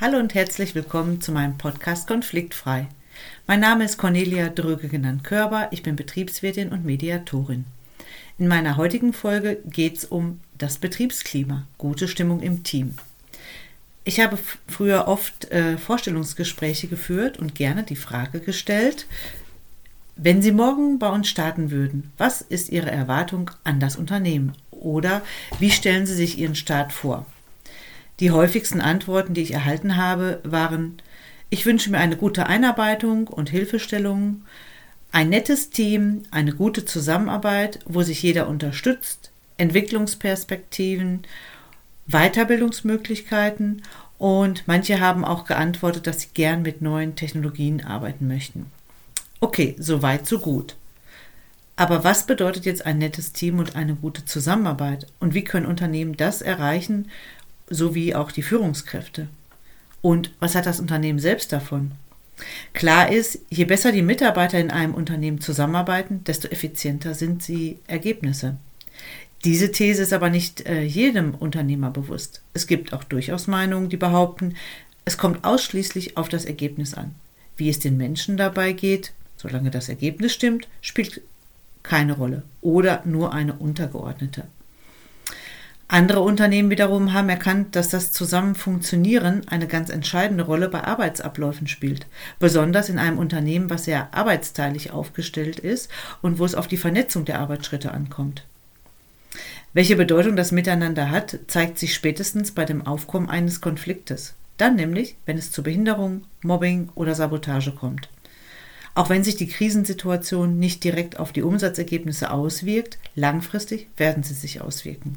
Hallo und herzlich willkommen zu meinem Podcast Konfliktfrei. Mein Name ist Cornelia Dröge genannt Körber, ich bin Betriebswirtin und Mediatorin. In meiner heutigen Folge geht es um das Betriebsklima, gute Stimmung im Team. Ich habe früher oft äh, Vorstellungsgespräche geführt und gerne die Frage gestellt, wenn Sie morgen bei uns starten würden, was ist Ihre Erwartung an das Unternehmen? Oder wie stellen Sie sich Ihren Start vor? Die häufigsten Antworten, die ich erhalten habe, waren, ich wünsche mir eine gute Einarbeitung und Hilfestellung, ein nettes Team, eine gute Zusammenarbeit, wo sich jeder unterstützt, Entwicklungsperspektiven, Weiterbildungsmöglichkeiten und manche haben auch geantwortet, dass sie gern mit neuen Technologien arbeiten möchten. Okay, so weit, so gut. Aber was bedeutet jetzt ein nettes Team und eine gute Zusammenarbeit? Und wie können Unternehmen das erreichen, sowie auch die Führungskräfte. Und was hat das Unternehmen selbst davon? Klar ist, je besser die Mitarbeiter in einem Unternehmen zusammenarbeiten, desto effizienter sind die Ergebnisse. Diese These ist aber nicht äh, jedem Unternehmer bewusst. Es gibt auch durchaus Meinungen, die behaupten, es kommt ausschließlich auf das Ergebnis an. Wie es den Menschen dabei geht, solange das Ergebnis stimmt, spielt keine Rolle oder nur eine untergeordnete. Andere Unternehmen wiederum haben erkannt, dass das Zusammenfunktionieren eine ganz entscheidende Rolle bei Arbeitsabläufen spielt. Besonders in einem Unternehmen, was sehr arbeitsteilig aufgestellt ist und wo es auf die Vernetzung der Arbeitsschritte ankommt. Welche Bedeutung das Miteinander hat, zeigt sich spätestens bei dem Aufkommen eines Konfliktes. Dann nämlich, wenn es zu Behinderung, Mobbing oder Sabotage kommt. Auch wenn sich die Krisensituation nicht direkt auf die Umsatzergebnisse auswirkt, langfristig werden sie sich auswirken.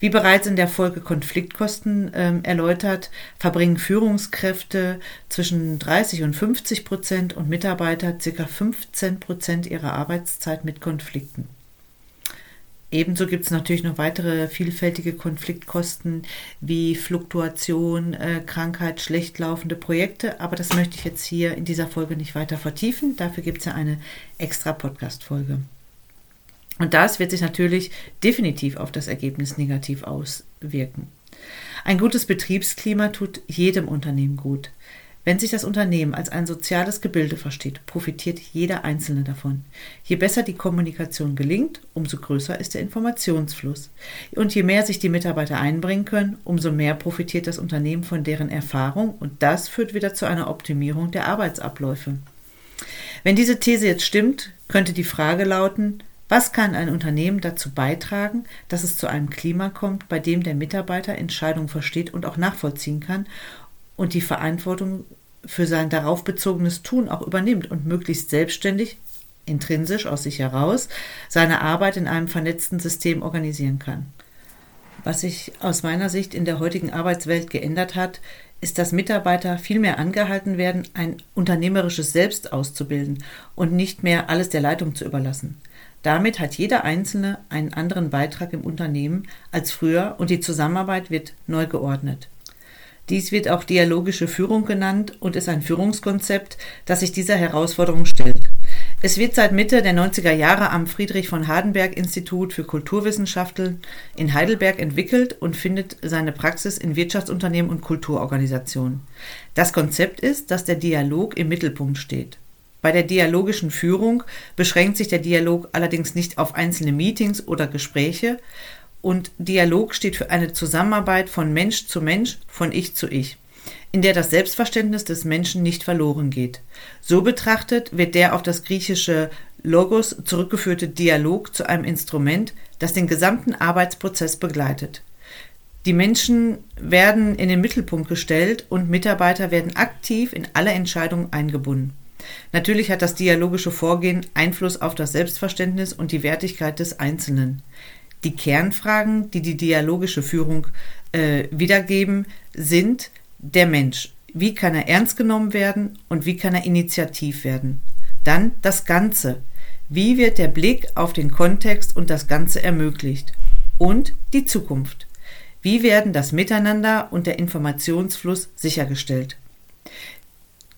Wie bereits in der Folge Konfliktkosten ähm, erläutert, verbringen Führungskräfte zwischen 30 und 50 Prozent und Mitarbeiter ca. 15 Prozent ihrer Arbeitszeit mit Konflikten. Ebenso gibt es natürlich noch weitere vielfältige Konfliktkosten wie Fluktuation, äh, Krankheit, schlecht laufende Projekte, aber das möchte ich jetzt hier in dieser Folge nicht weiter vertiefen. Dafür gibt es ja eine extra Podcast-Folge. Und das wird sich natürlich definitiv auf das Ergebnis negativ auswirken. Ein gutes Betriebsklima tut jedem Unternehmen gut. Wenn sich das Unternehmen als ein soziales Gebilde versteht, profitiert jeder Einzelne davon. Je besser die Kommunikation gelingt, umso größer ist der Informationsfluss. Und je mehr sich die Mitarbeiter einbringen können, umso mehr profitiert das Unternehmen von deren Erfahrung und das führt wieder zu einer Optimierung der Arbeitsabläufe. Wenn diese These jetzt stimmt, könnte die Frage lauten, was kann ein Unternehmen dazu beitragen, dass es zu einem Klima kommt, bei dem der Mitarbeiter Entscheidungen versteht und auch nachvollziehen kann und die Verantwortung für sein darauf bezogenes Tun auch übernimmt und möglichst selbstständig, intrinsisch aus sich heraus, seine Arbeit in einem vernetzten System organisieren kann? Was sich aus meiner Sicht in der heutigen Arbeitswelt geändert hat, ist, dass Mitarbeiter viel mehr angehalten werden, ein unternehmerisches Selbst auszubilden und nicht mehr alles der Leitung zu überlassen. Damit hat jeder Einzelne einen anderen Beitrag im Unternehmen als früher und die Zusammenarbeit wird neu geordnet. Dies wird auch dialogische Führung genannt und ist ein Führungskonzept, das sich dieser Herausforderung stellt. Es wird seit Mitte der 90er Jahre am Friedrich von Hardenberg Institut für Kulturwissenschaften in Heidelberg entwickelt und findet seine Praxis in Wirtschaftsunternehmen und Kulturorganisationen. Das Konzept ist, dass der Dialog im Mittelpunkt steht. Bei der dialogischen Führung beschränkt sich der Dialog allerdings nicht auf einzelne Meetings oder Gespräche und Dialog steht für eine Zusammenarbeit von Mensch zu Mensch, von Ich zu Ich, in der das Selbstverständnis des Menschen nicht verloren geht. So betrachtet wird der auf das griechische Logos zurückgeführte Dialog zu einem Instrument, das den gesamten Arbeitsprozess begleitet. Die Menschen werden in den Mittelpunkt gestellt und Mitarbeiter werden aktiv in alle Entscheidungen eingebunden. Natürlich hat das dialogische Vorgehen Einfluss auf das Selbstverständnis und die Wertigkeit des Einzelnen. Die Kernfragen, die die dialogische Führung äh, wiedergeben, sind der Mensch. Wie kann er ernst genommen werden und wie kann er initiativ werden? Dann das Ganze. Wie wird der Blick auf den Kontext und das Ganze ermöglicht? Und die Zukunft. Wie werden das Miteinander und der Informationsfluss sichergestellt?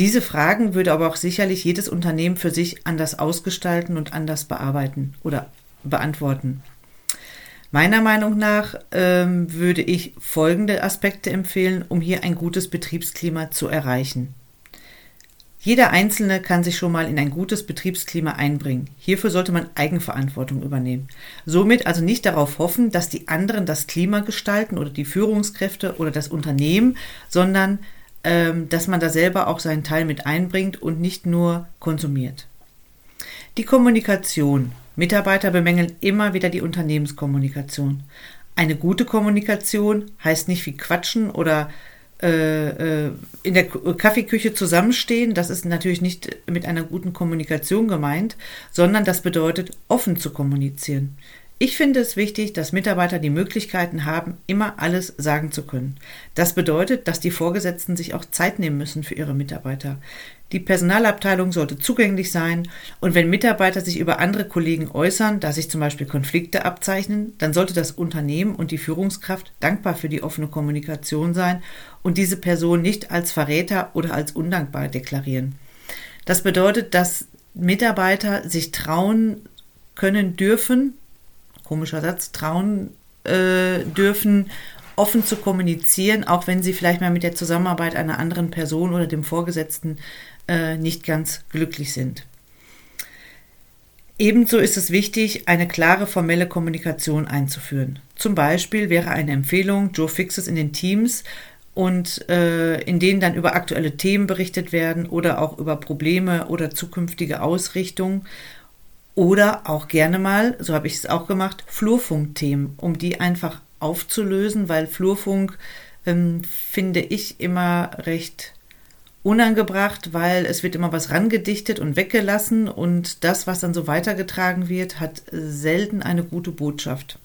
Diese Fragen würde aber auch sicherlich jedes Unternehmen für sich anders ausgestalten und anders bearbeiten oder beantworten. Meiner Meinung nach ähm, würde ich folgende Aspekte empfehlen, um hier ein gutes Betriebsklima zu erreichen. Jeder Einzelne kann sich schon mal in ein gutes Betriebsklima einbringen. Hierfür sollte man Eigenverantwortung übernehmen. Somit also nicht darauf hoffen, dass die anderen das Klima gestalten oder die Führungskräfte oder das Unternehmen, sondern dass man da selber auch seinen Teil mit einbringt und nicht nur konsumiert. Die Kommunikation. Mitarbeiter bemängeln immer wieder die Unternehmenskommunikation. Eine gute Kommunikation heißt nicht wie quatschen oder äh, äh in der Kaffeeküche zusammenstehen. Das ist natürlich nicht mit einer guten Kommunikation gemeint, sondern das bedeutet offen zu kommunizieren. Ich finde es wichtig, dass Mitarbeiter die Möglichkeiten haben, immer alles sagen zu können. Das bedeutet, dass die Vorgesetzten sich auch Zeit nehmen müssen für ihre Mitarbeiter. Die Personalabteilung sollte zugänglich sein und wenn Mitarbeiter sich über andere Kollegen äußern, da sich zum Beispiel Konflikte abzeichnen, dann sollte das Unternehmen und die Führungskraft dankbar für die offene Kommunikation sein und diese Person nicht als Verräter oder als undankbar deklarieren. Das bedeutet, dass Mitarbeiter sich trauen können dürfen, komischer Satz, trauen äh, dürfen, offen zu kommunizieren, auch wenn sie vielleicht mal mit der Zusammenarbeit einer anderen Person oder dem Vorgesetzten äh, nicht ganz glücklich sind. Ebenso ist es wichtig, eine klare formelle Kommunikation einzuführen. Zum Beispiel wäre eine Empfehlung Joe Fixes in den Teams und äh, in denen dann über aktuelle Themen berichtet werden oder auch über Probleme oder zukünftige Ausrichtungen oder auch gerne mal, so habe ich es auch gemacht, Flurfunkthemen, um die einfach aufzulösen, weil Flurfunk ähm, finde ich immer recht unangebracht, weil es wird immer was rangedichtet und weggelassen und das, was dann so weitergetragen wird, hat selten eine gute Botschaft.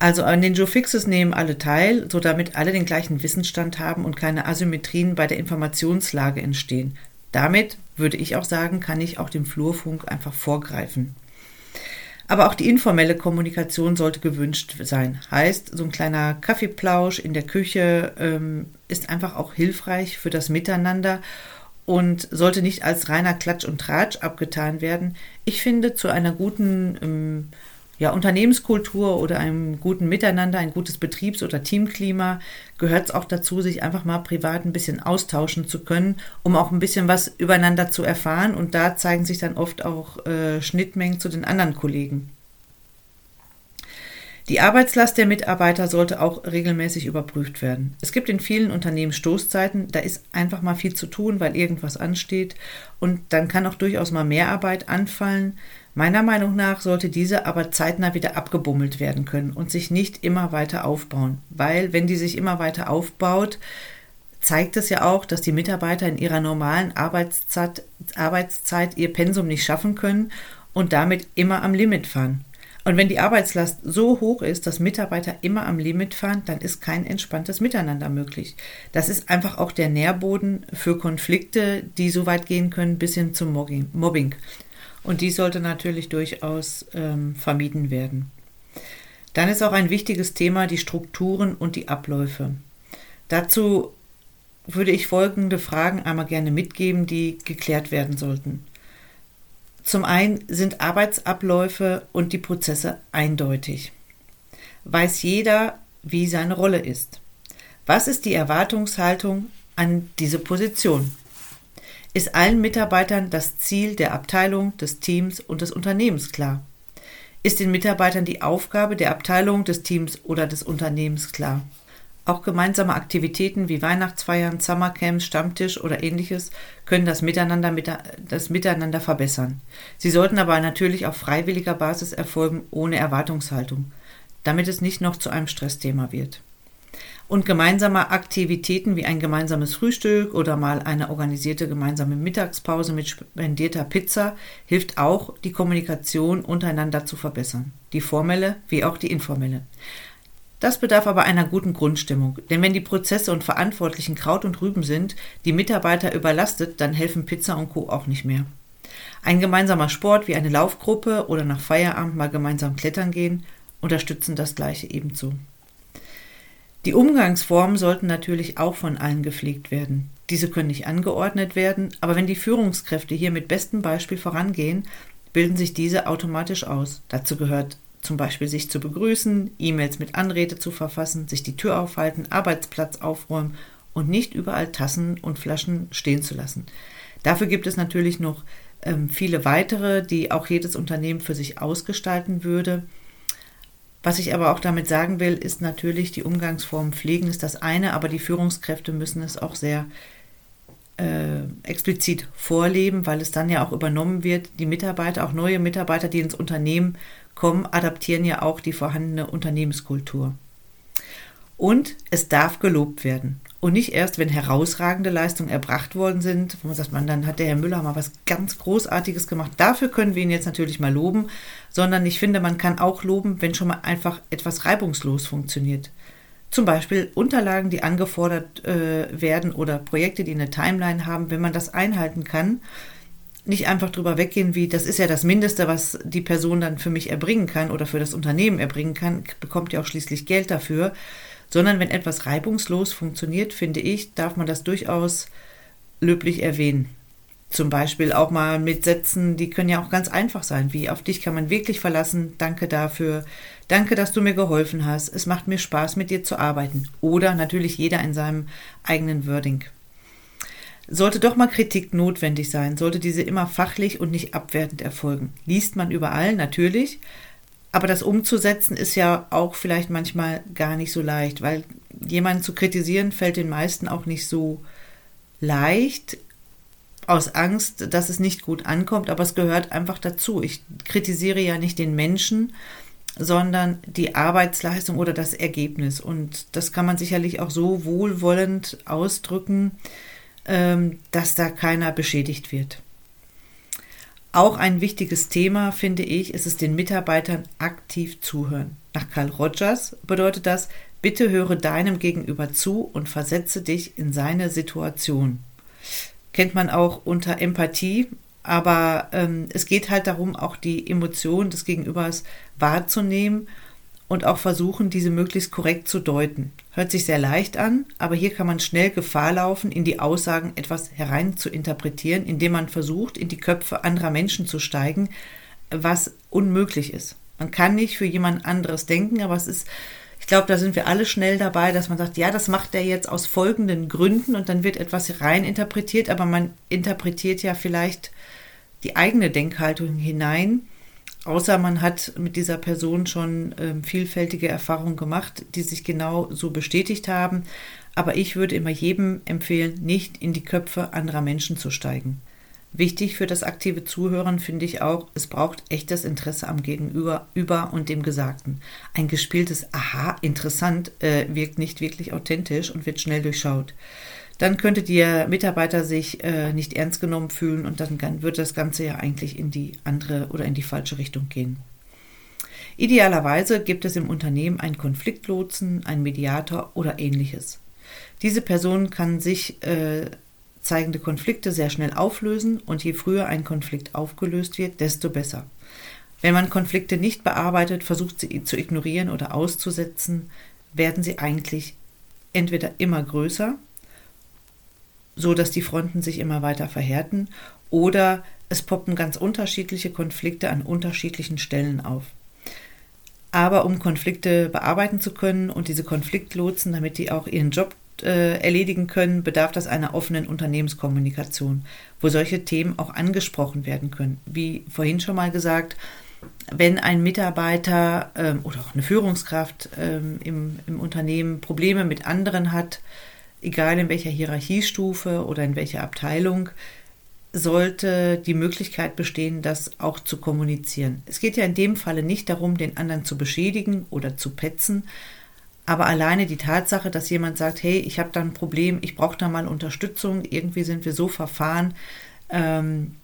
Also an den Joe Fixes nehmen alle teil, so damit alle den gleichen Wissensstand haben und keine Asymmetrien bei der Informationslage entstehen. Damit würde ich auch sagen, kann ich auch dem Flurfunk einfach vorgreifen. Aber auch die informelle Kommunikation sollte gewünscht sein. Heißt, so ein kleiner Kaffeeplausch in der Küche ähm, ist einfach auch hilfreich für das Miteinander und sollte nicht als reiner Klatsch und Tratsch abgetan werden. Ich finde, zu einer guten ähm, ja, Unternehmenskultur oder einem guten Miteinander, ein gutes Betriebs- oder Teamklima gehört es auch dazu, sich einfach mal privat ein bisschen austauschen zu können, um auch ein bisschen was übereinander zu erfahren. Und da zeigen sich dann oft auch äh, Schnittmengen zu den anderen Kollegen. Die Arbeitslast der Mitarbeiter sollte auch regelmäßig überprüft werden. Es gibt in vielen Unternehmen Stoßzeiten, da ist einfach mal viel zu tun, weil irgendwas ansteht und dann kann auch durchaus mal mehr Arbeit anfallen. Meiner Meinung nach sollte diese aber zeitnah wieder abgebummelt werden können und sich nicht immer weiter aufbauen, weil wenn die sich immer weiter aufbaut, zeigt es ja auch, dass die Mitarbeiter in ihrer normalen Arbeitszeit, Arbeitszeit ihr Pensum nicht schaffen können und damit immer am Limit fahren. Und wenn die Arbeitslast so hoch ist, dass Mitarbeiter immer am Limit fahren, dann ist kein entspanntes Miteinander möglich. Das ist einfach auch der Nährboden für Konflikte, die so weit gehen können bis hin zum Mobbing. Und die sollte natürlich durchaus ähm, vermieden werden. Dann ist auch ein wichtiges Thema die Strukturen und die Abläufe. Dazu würde ich folgende Fragen einmal gerne mitgeben, die geklärt werden sollten. Zum einen sind Arbeitsabläufe und die Prozesse eindeutig. Weiß jeder, wie seine Rolle ist? Was ist die Erwartungshaltung an diese Position? Ist allen Mitarbeitern das Ziel der Abteilung, des Teams und des Unternehmens klar? Ist den Mitarbeitern die Aufgabe der Abteilung, des Teams oder des Unternehmens klar? Auch gemeinsame Aktivitäten wie Weihnachtsfeiern, Summercamps, Stammtisch oder ähnliches können das Miteinander, das Miteinander verbessern. Sie sollten aber natürlich auf freiwilliger Basis erfolgen, ohne Erwartungshaltung, damit es nicht noch zu einem Stressthema wird und gemeinsame Aktivitäten wie ein gemeinsames Frühstück oder mal eine organisierte gemeinsame Mittagspause mit spendierter Pizza hilft auch, die Kommunikation untereinander zu verbessern, die formelle wie auch die informelle. Das bedarf aber einer guten Grundstimmung, denn wenn die Prozesse und Verantwortlichen Kraut und Rüben sind, die Mitarbeiter überlastet, dann helfen Pizza und Co. auch nicht mehr. Ein gemeinsamer Sport wie eine Laufgruppe oder nach Feierabend mal gemeinsam klettern gehen unterstützen das gleiche ebenso. Die Umgangsformen sollten natürlich auch von allen gepflegt werden. Diese können nicht angeordnet werden, aber wenn die Führungskräfte hier mit bestem Beispiel vorangehen, bilden sich diese automatisch aus. Dazu gehört zum Beispiel sich zu begrüßen, E-Mails mit Anrede zu verfassen, sich die Tür aufhalten, Arbeitsplatz aufräumen und nicht überall Tassen und Flaschen stehen zu lassen. Dafür gibt es natürlich noch ähm, viele weitere, die auch jedes Unternehmen für sich ausgestalten würde. Was ich aber auch damit sagen will, ist natürlich, die Umgangsformen pflegen ist das eine, aber die Führungskräfte müssen es auch sehr äh, explizit vorleben, weil es dann ja auch übernommen wird. Die Mitarbeiter, auch neue Mitarbeiter, die ins Unternehmen kommen, adaptieren ja auch die vorhandene Unternehmenskultur. Und es darf gelobt werden. Und nicht erst, wenn herausragende Leistungen erbracht worden sind, wo man sagt, man, dann hat der Herr Müller mal was ganz Großartiges gemacht. Dafür können wir ihn jetzt natürlich mal loben, sondern ich finde, man kann auch loben, wenn schon mal einfach etwas reibungslos funktioniert. Zum Beispiel Unterlagen, die angefordert äh, werden oder Projekte, die eine Timeline haben, wenn man das einhalten kann, nicht einfach drüber weggehen, wie das ist ja das Mindeste, was die Person dann für mich erbringen kann oder für das Unternehmen erbringen kann, bekommt ja auch schließlich Geld dafür sondern wenn etwas reibungslos funktioniert, finde ich, darf man das durchaus löblich erwähnen. Zum Beispiel auch mal mit Sätzen, die können ja auch ganz einfach sein, wie auf dich kann man wirklich verlassen, danke dafür, danke, dass du mir geholfen hast, es macht mir Spaß, mit dir zu arbeiten. Oder natürlich jeder in seinem eigenen Wording. Sollte doch mal Kritik notwendig sein, sollte diese immer fachlich und nicht abwertend erfolgen. Liest man überall, natürlich, aber das umzusetzen ist ja auch vielleicht manchmal gar nicht so leicht, weil jemanden zu kritisieren fällt den meisten auch nicht so leicht aus Angst, dass es nicht gut ankommt, aber es gehört einfach dazu. Ich kritisiere ja nicht den Menschen, sondern die Arbeitsleistung oder das Ergebnis. Und das kann man sicherlich auch so wohlwollend ausdrücken, ähm, dass da keiner beschädigt wird. Auch ein wichtiges Thema, finde ich, ist es den Mitarbeitern aktiv zuhören. Nach Carl Rogers bedeutet das, bitte höre deinem Gegenüber zu und versetze dich in seine Situation. Kennt man auch unter Empathie, aber ähm, es geht halt darum, auch die Emotionen des Gegenübers wahrzunehmen und auch versuchen, diese möglichst korrekt zu deuten. Hört sich sehr leicht an, aber hier kann man schnell Gefahr laufen, in die Aussagen etwas herein zu interpretieren, indem man versucht, in die Köpfe anderer Menschen zu steigen, was unmöglich ist. Man kann nicht für jemand anderes denken, aber es ist, ich glaube, da sind wir alle schnell dabei, dass man sagt, ja, das macht er jetzt aus folgenden Gründen und dann wird etwas rein interpretiert, aber man interpretiert ja vielleicht die eigene Denkhaltung hinein Außer man hat mit dieser Person schon ähm, vielfältige Erfahrungen gemacht, die sich genau so bestätigt haben. Aber ich würde immer jedem empfehlen, nicht in die Köpfe anderer Menschen zu steigen. Wichtig für das aktive Zuhören finde ich auch, es braucht echtes Interesse am Gegenüber über und dem Gesagten. Ein gespieltes Aha, interessant äh, wirkt nicht wirklich authentisch und wird schnell durchschaut dann könnte der Mitarbeiter sich äh, nicht ernst genommen fühlen und dann würde das Ganze ja eigentlich in die andere oder in die falsche Richtung gehen. Idealerweise gibt es im Unternehmen einen Konfliktlotsen, einen Mediator oder ähnliches. Diese Person kann sich äh, zeigende Konflikte sehr schnell auflösen und je früher ein Konflikt aufgelöst wird, desto besser. Wenn man Konflikte nicht bearbeitet, versucht sie zu ignorieren oder auszusetzen, werden sie eigentlich entweder immer größer so dass die Fronten sich immer weiter verhärten oder es poppen ganz unterschiedliche Konflikte an unterschiedlichen Stellen auf. Aber um Konflikte bearbeiten zu können und diese Konfliktlotsen, damit die auch ihren Job äh, erledigen können, bedarf das einer offenen Unternehmenskommunikation, wo solche Themen auch angesprochen werden können. Wie vorhin schon mal gesagt, wenn ein Mitarbeiter ähm, oder auch eine Führungskraft ähm, im, im Unternehmen Probleme mit anderen hat, egal in welcher Hierarchiestufe oder in welcher Abteilung, sollte die Möglichkeit bestehen, das auch zu kommunizieren. Es geht ja in dem Falle nicht darum, den anderen zu beschädigen oder zu petzen, aber alleine die Tatsache, dass jemand sagt, hey, ich habe da ein Problem, ich brauche da mal Unterstützung, irgendwie sind wir so verfahren, ähm,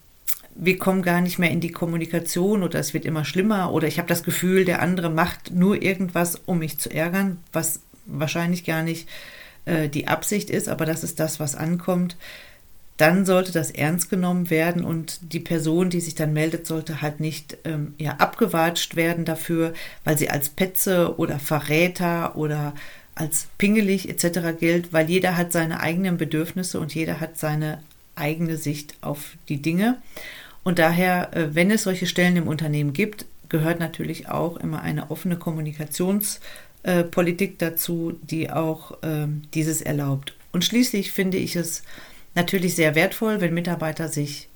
wir kommen gar nicht mehr in die Kommunikation oder es wird immer schlimmer oder ich habe das Gefühl, der andere macht nur irgendwas, um mich zu ärgern, was wahrscheinlich gar nicht äh, die Absicht ist, aber das ist das, was ankommt, dann sollte das ernst genommen werden und die Person, die sich dann meldet, sollte halt nicht ähm, ja, abgewatscht werden dafür, weil sie als Petze oder Verräter oder als pingelig etc. gilt, weil jeder hat seine eigenen Bedürfnisse und jeder hat seine eigene Sicht auf die Dinge. Und daher, äh, wenn es solche Stellen im Unternehmen gibt, gehört natürlich auch immer eine offene Kommunikationspolitik dazu, die auch ähm, dieses erlaubt. Und schließlich finde ich es natürlich sehr wertvoll, wenn Mitarbeiter sich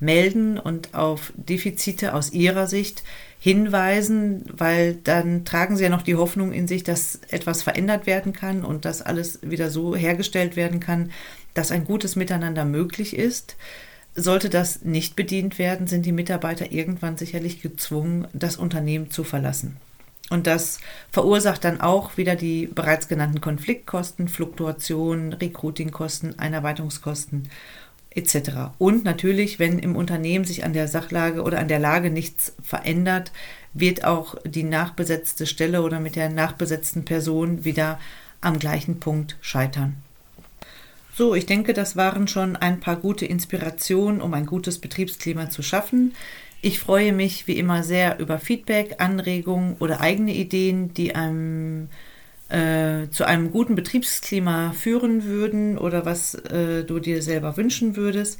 melden und auf Defizite aus ihrer Sicht hinweisen, weil dann tragen sie ja noch die Hoffnung in sich, dass etwas verändert werden kann und dass alles wieder so hergestellt werden kann, dass ein gutes Miteinander möglich ist. Sollte das nicht bedient werden, sind die Mitarbeiter irgendwann sicherlich gezwungen, das Unternehmen zu verlassen. Und das verursacht dann auch wieder die bereits genannten Konfliktkosten, Fluktuationen, Recruitingkosten, Einarbeitungskosten etc. Und natürlich, wenn im Unternehmen sich an der Sachlage oder an der Lage nichts verändert, wird auch die nachbesetzte Stelle oder mit der nachbesetzten Person wieder am gleichen Punkt scheitern. So, ich denke, das waren schon ein paar gute Inspirationen, um ein gutes Betriebsklima zu schaffen. Ich freue mich wie immer sehr über Feedback, Anregungen oder eigene Ideen, die einem äh, zu einem guten Betriebsklima führen würden oder was äh, du dir selber wünschen würdest.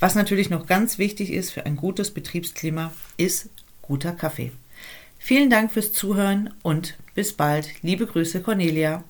Was natürlich noch ganz wichtig ist für ein gutes Betriebsklima, ist guter Kaffee. Vielen Dank fürs Zuhören und bis bald. Liebe Grüße, Cornelia.